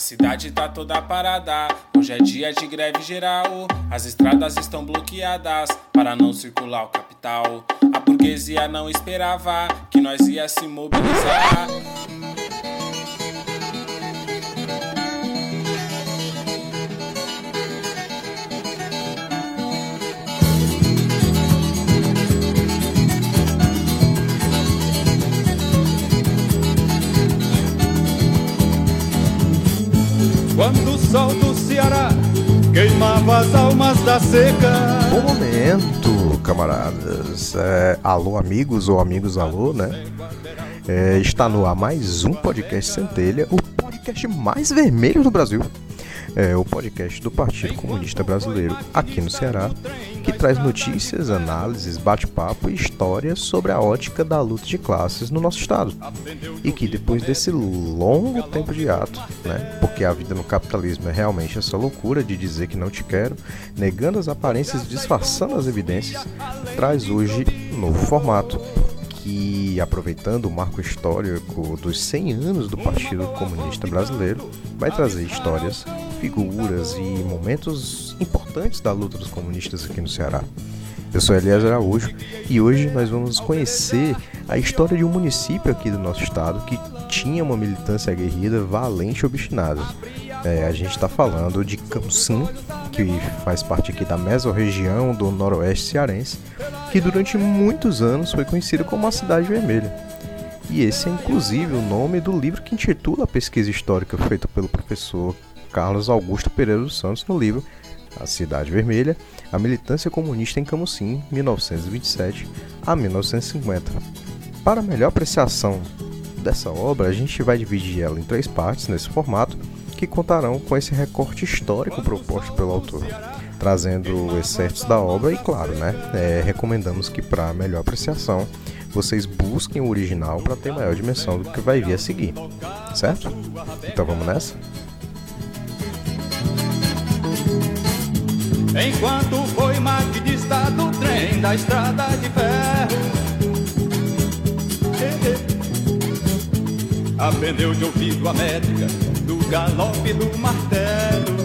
cidade tá toda parada, hoje é dia de greve geral. As estradas estão bloqueadas para não circular o capital. A burguesia não esperava que nós ia se mobilizar. Queimava as almas da seca. Bom momento, camaradas. É, alô, amigos ou amigos, alô, né? É, está no ar mais um podcast Centelha, o podcast mais vermelho do Brasil é o podcast do Partido Comunista Brasileiro aqui no Ceará, que traz notícias, análises, bate-papo e histórias sobre a ótica da luta de classes no nosso estado. E que depois desse longo tempo de ato, né, porque a vida no capitalismo é realmente essa loucura de dizer que não te quero, negando as aparências e disfarçando as evidências, traz hoje um novo formato que, aproveitando o marco histórico dos 100 anos do Partido Comunista Brasileiro, vai trazer histórias, figuras e momentos importantes da luta dos comunistas aqui no Ceará. Eu sou Elias Araújo e hoje nós vamos conhecer a história de um município aqui do nosso estado que tinha uma militância aguerrida valente e obstinada. É, a gente está falando de Camusim, que faz parte aqui da mesorregião do noroeste cearense, que durante muitos anos foi conhecida como a Cidade Vermelha. E esse é inclusive o nome do livro que intitula a pesquisa histórica feita pelo professor Carlos Augusto Pereira dos Santos no livro A Cidade Vermelha, a militância comunista em Camusim, 1927 a 1950. Para melhor apreciação dessa obra, a gente vai dividir ela em três partes nesse formato que contarão com esse recorte histórico proposto pelo autor, trazendo excertos da obra e, claro, né, é, recomendamos que para melhor apreciação vocês busquem o original para ter maior dimensão do que vai vir a seguir, certo? Então vamos nessa? Enquanto foi maquinista do trem da estrada de ferro Aprendeu de ouvido a métrica do galope do martelo.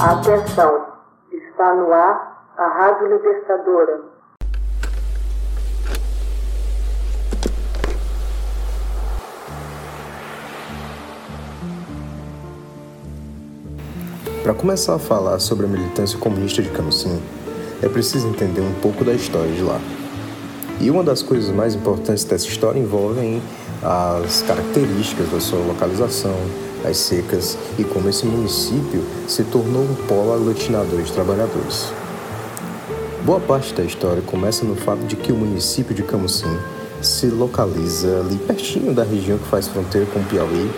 Atenção, está no ar a Rádio Libertadora Para começar a falar sobre a militância comunista de Camusim, é preciso entender um pouco da história de lá. E uma das coisas mais importantes dessa história envolvem as características da sua localização, as secas e como esse município se tornou um polo aglutinador de trabalhadores. Boa parte da história começa no fato de que o município de Camusim se localiza ali pertinho da região que faz fronteira com o Piauí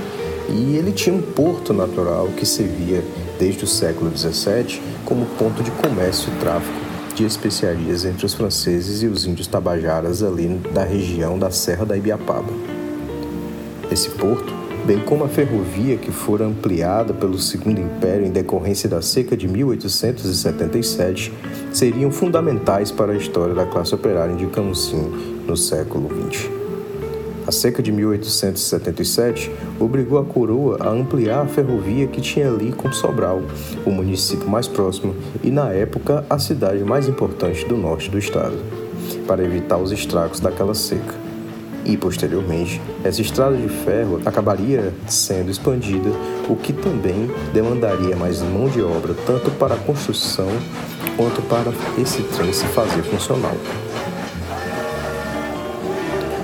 e ele tinha um porto natural que servia desde o século XVII como ponto de comércio e tráfico de especiarias entre os franceses e os índios tabajaras ali da região da Serra da Ibiapaba. Esse porto, bem como a ferrovia que fora ampliada pelo Segundo Império em decorrência da seca de 1877, seriam fundamentais para a história da classe operária de Camusim no século XX. A seca de 1877 obrigou a coroa a ampliar a ferrovia que tinha ali com Sobral, o município mais próximo e, na época, a cidade mais importante do norte do estado, para evitar os estragos daquela seca. E, posteriormente, essa estrada de ferro acabaria sendo expandida, o que também demandaria mais mão de obra tanto para a construção quanto para esse trem se fazer funcional.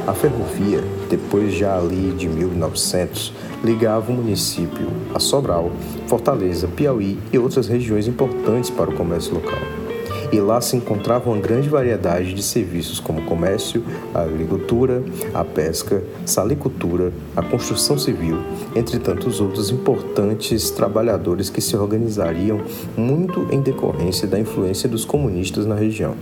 A ferrovia, depois já ali de 1900, ligava o município a Sobral, Fortaleza, Piauí e outras regiões importantes para o comércio local. E lá se encontrava uma grande variedade de serviços como comércio, a agricultura, a pesca, salicultura, a construção civil, entre tantos outros importantes trabalhadores que se organizariam muito em decorrência da influência dos comunistas na região.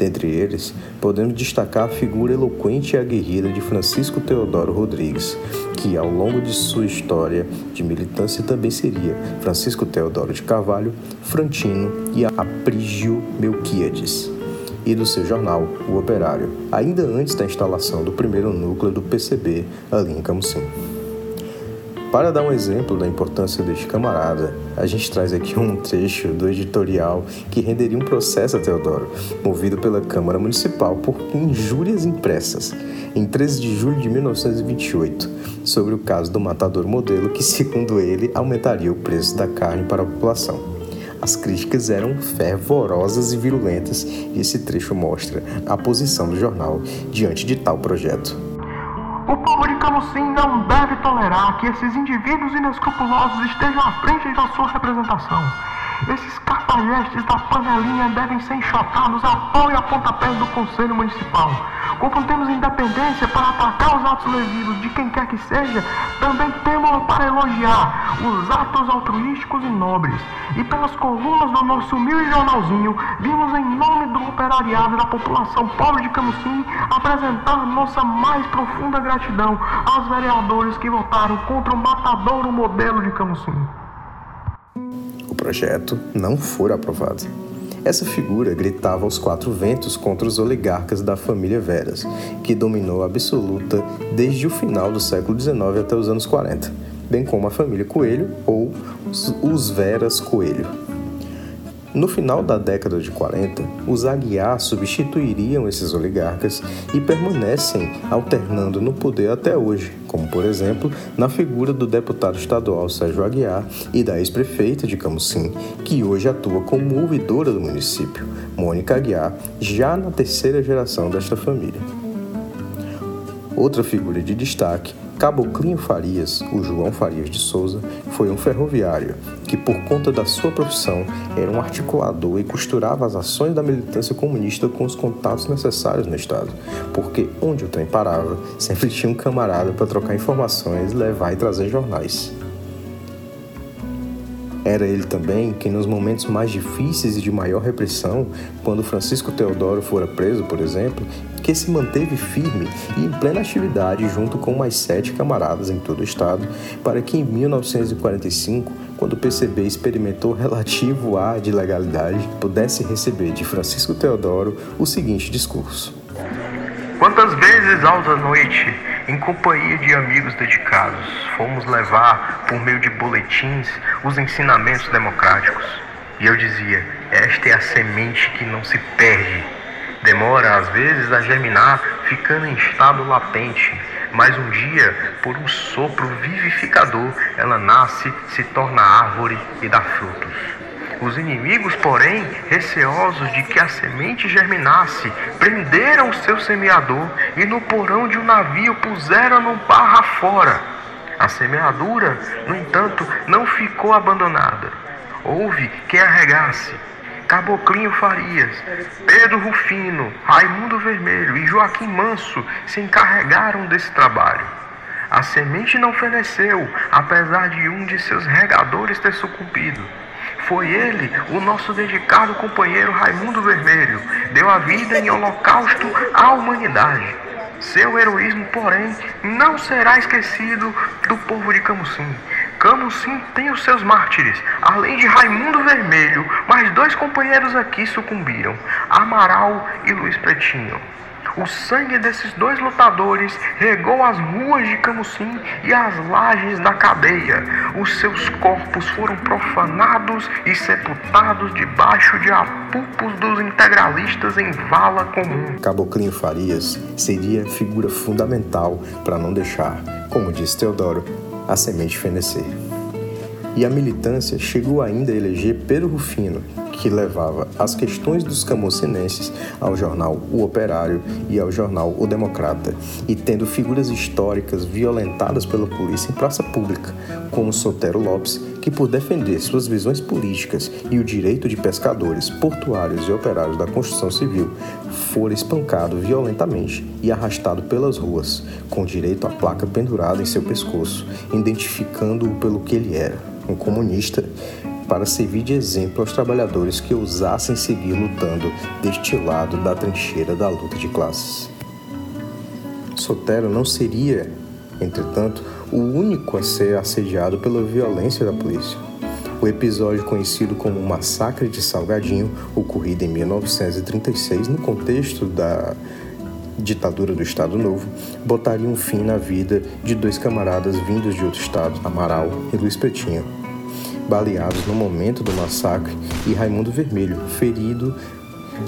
Dentre eles, podemos destacar a figura eloquente e aguerrida de Francisco Teodoro Rodrigues, que ao longo de sua história de militância também seria Francisco Teodoro de Carvalho, Frantino e Aprígio Melquíades, e do seu jornal, O Operário, ainda antes da instalação do primeiro núcleo do PCB ali em Camusim. Para dar um exemplo da importância deste camarada, a gente traz aqui um trecho do editorial que renderia um processo a Teodoro, movido pela Câmara Municipal por injúrias impressas, em 13 de julho de 1928, sobre o caso do matador modelo que, segundo ele, aumentaria o preço da carne para a população. As críticas eram fervorosas e virulentas, e esse trecho mostra a posição do jornal diante de tal projeto. O povo de Camusim não deve tolerar que esses indivíduos inescrupulosos estejam à frente da sua representação. Esses cafajestes da panelinha devem ser enxotados a pau e a pontapés do Conselho Municipal. Como temos independência para atacar os atos levidos de quem quer que seja, também temos para elogiar os atos altruísticos e nobres. E pelas colunas do nosso humilde jornalzinho, vimos em nome do operariado da população pobre de Camusim apresentar nossa mais profunda gratidão aos vereadores que votaram contra o matadouro modelo de Camusim projeto não for aprovado. Essa figura gritava aos quatro ventos contra os oligarcas da família Veras, que dominou a absoluta desde o final do século XIX até os anos 40, bem como a família Coelho ou os Veras Coelho. No final da década de 40, os Aguiar substituiriam esses oligarcas e permanecem alternando no poder até hoje, como por exemplo na figura do deputado estadual Sérgio Aguiar e da ex-prefeita de Camusim, que hoje atua como ouvidora do município, Mônica Aguiar, já na terceira geração desta família. Outra figura de destaque Caboclinho Farias, o João Farias de Souza, foi um ferroviário que, por conta da sua profissão, era um articulador e costurava as ações da militância comunista com os contatos necessários no Estado, porque onde o trem parava, sempre tinha um camarada para trocar informações, levar e trazer jornais. Era ele também quem, nos momentos mais difíceis e de maior repressão, quando Francisco Teodoro fora preso, por exemplo, que se manteve firme e em plena atividade junto com mais sete camaradas em todo o estado, para que em 1945, quando o PCB experimentou relativo ar de legalidade, pudesse receber de Francisco Teodoro o seguinte discurso. Quantas vezes alta noite, em companhia de amigos dedicados, fomos levar, por meio de boletins, os ensinamentos democráticos. E eu dizia: esta é a semente que não se perde. Demora, às vezes, a germinar, ficando em estado latente, mas um dia, por um sopro vivificador, ela nasce, se torna árvore e dá frutos. Os inimigos, porém, receosos de que a semente germinasse, prenderam o seu semeador e no porão de um navio puseram-no barra fora. A semeadura, no entanto, não ficou abandonada. Houve quem a regasse. Caboclinho Farias, Pedro Rufino, Raimundo Vermelho e Joaquim Manso se encarregaram desse trabalho. A semente não feneceu, apesar de um de seus regadores ter sucumbido. Foi ele, o nosso dedicado companheiro Raimundo Vermelho, deu a vida em holocausto à humanidade. Seu heroísmo, porém, não será esquecido do povo de Camusim. Camusim tem os seus mártires, além de Raimundo Vermelho, mais dois companheiros aqui sucumbiram, Amaral e Luiz Pretinho. O sangue desses dois lutadores regou as ruas de Camusim e as lajes da cadeia. Os seus corpos foram profanados e sepultados debaixo de apupos dos integralistas em vala comum. Caboclinho Farias seria figura fundamental para não deixar, como disse Teodoro, a semente fenecer. E a militância chegou ainda a eleger Pedro Rufino, que levava as questões dos camucinenses ao jornal O Operário e ao jornal O Democrata, e tendo figuras históricas violentadas pela polícia em praça pública, como Sotero Lopes, que por defender suas visões políticas e o direito de pescadores, portuários e operários da construção civil, fora espancado violentamente e arrastado pelas ruas, com direito à placa pendurada em seu pescoço, identificando-o pelo que ele era, um comunista para servir de exemplo aos trabalhadores que ousassem seguir lutando deste lado da trincheira da luta de classes. Sotero não seria, entretanto, o único a ser assediado pela violência da polícia. O episódio conhecido como Massacre de Salgadinho, ocorrido em 1936 no contexto da ditadura do Estado Novo, botaria um fim na vida de dois camaradas vindos de outro estado, Amaral e Luiz Petinho, baleados no momento do massacre, e Raimundo Vermelho, ferido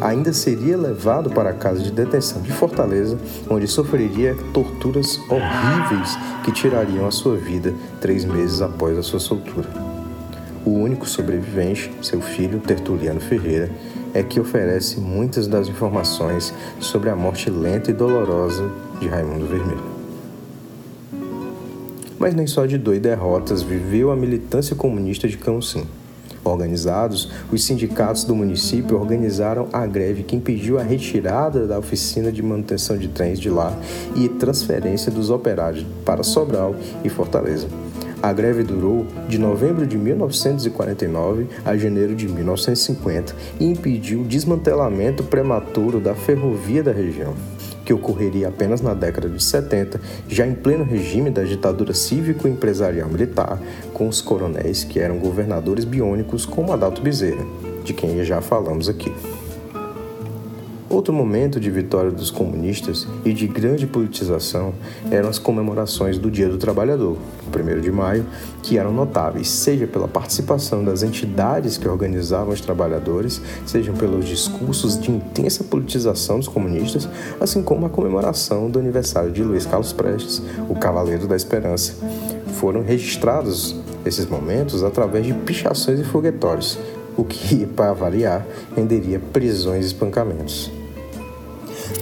ainda seria levado para a casa de detenção de Fortaleza, onde sofreria torturas horríveis que tirariam a sua vida três meses após a sua soltura. O único sobrevivente, seu filho Tertuliano Ferreira, é que oferece muitas das informações sobre a morte lenta e dolorosa de Raimundo Vermelho. Mas nem só de dor e derrotas viveu a militância comunista de Camusim. Organizados, os sindicatos do município organizaram a greve que impediu a retirada da oficina de manutenção de trens de lá e transferência dos operários para Sobral e Fortaleza. A greve durou de novembro de 1949 a janeiro de 1950 e impediu o desmantelamento prematuro da ferrovia da região que ocorreria apenas na década de 70, já em pleno regime da ditadura cívico-empresarial militar, com os coronéis que eram governadores biônicos como Adalto Bezerra, de quem já falamos aqui. Outro momento de vitória dos comunistas e de grande politização eram as comemorações do Dia do Trabalhador, 1 de maio, que eram notáveis, seja pela participação das entidades que organizavam os trabalhadores, sejam pelos discursos de intensa politização dos comunistas, assim como a comemoração do aniversário de Luiz Carlos Prestes, o Cavaleiro da Esperança. Foram registrados esses momentos através de pichações e foguetórios, o que, para variar, renderia prisões e espancamentos.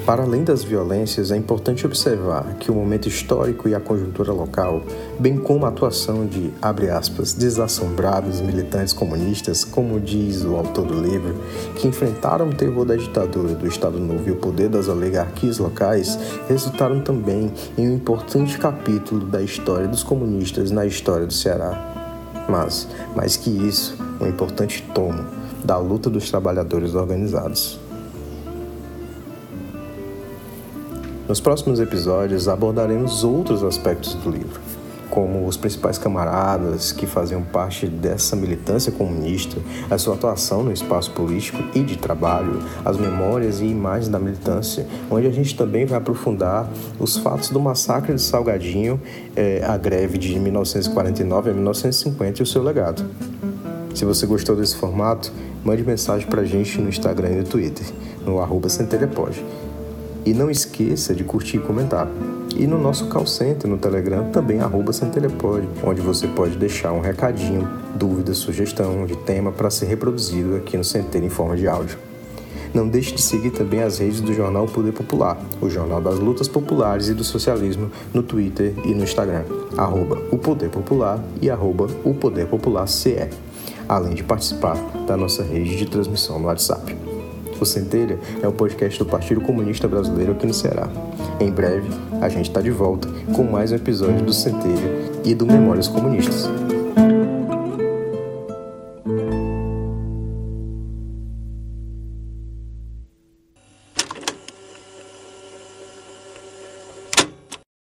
Para além das violências, é importante observar que o momento histórico e a conjuntura local, bem como a atuação de, abre aspas, desassombrados militantes comunistas, como diz o autor do livro, que enfrentaram o terror da ditadura do Estado Novo e o poder das oligarquias locais, resultaram também em um importante capítulo da história dos comunistas na história do Ceará. Mas, mais que isso, um importante tomo da luta dos trabalhadores organizados. Nos próximos episódios abordaremos outros aspectos do livro, como os principais camaradas que faziam parte dessa militância comunista, a sua atuação no espaço político e de trabalho, as memórias e imagens da militância, onde a gente também vai aprofundar os fatos do massacre de Salgadinho, eh, a greve de 1949 a 1950 e o seu legado. Se você gostou desse formato, mande mensagem pra gente no Instagram e no Twitter, no arroba centelhapod. E não esqueça de curtir e comentar. E no nosso call center no Telegram também arroba onde você pode deixar um recadinho, dúvida, sugestão de tema para ser reproduzido aqui no Centeiro em forma de áudio. Não deixe de seguir também as redes do jornal Poder Popular, o jornal das lutas populares e do socialismo, no Twitter e no Instagram, arroba o Poder Popular e arroba o Poder Popular CE, além de participar da nossa rede de transmissão no WhatsApp. O Centelha é o podcast do Partido Comunista Brasileiro aqui no Ceará. Em breve, a gente está de volta com mais um episódio do Centelha e do Memórias Comunistas.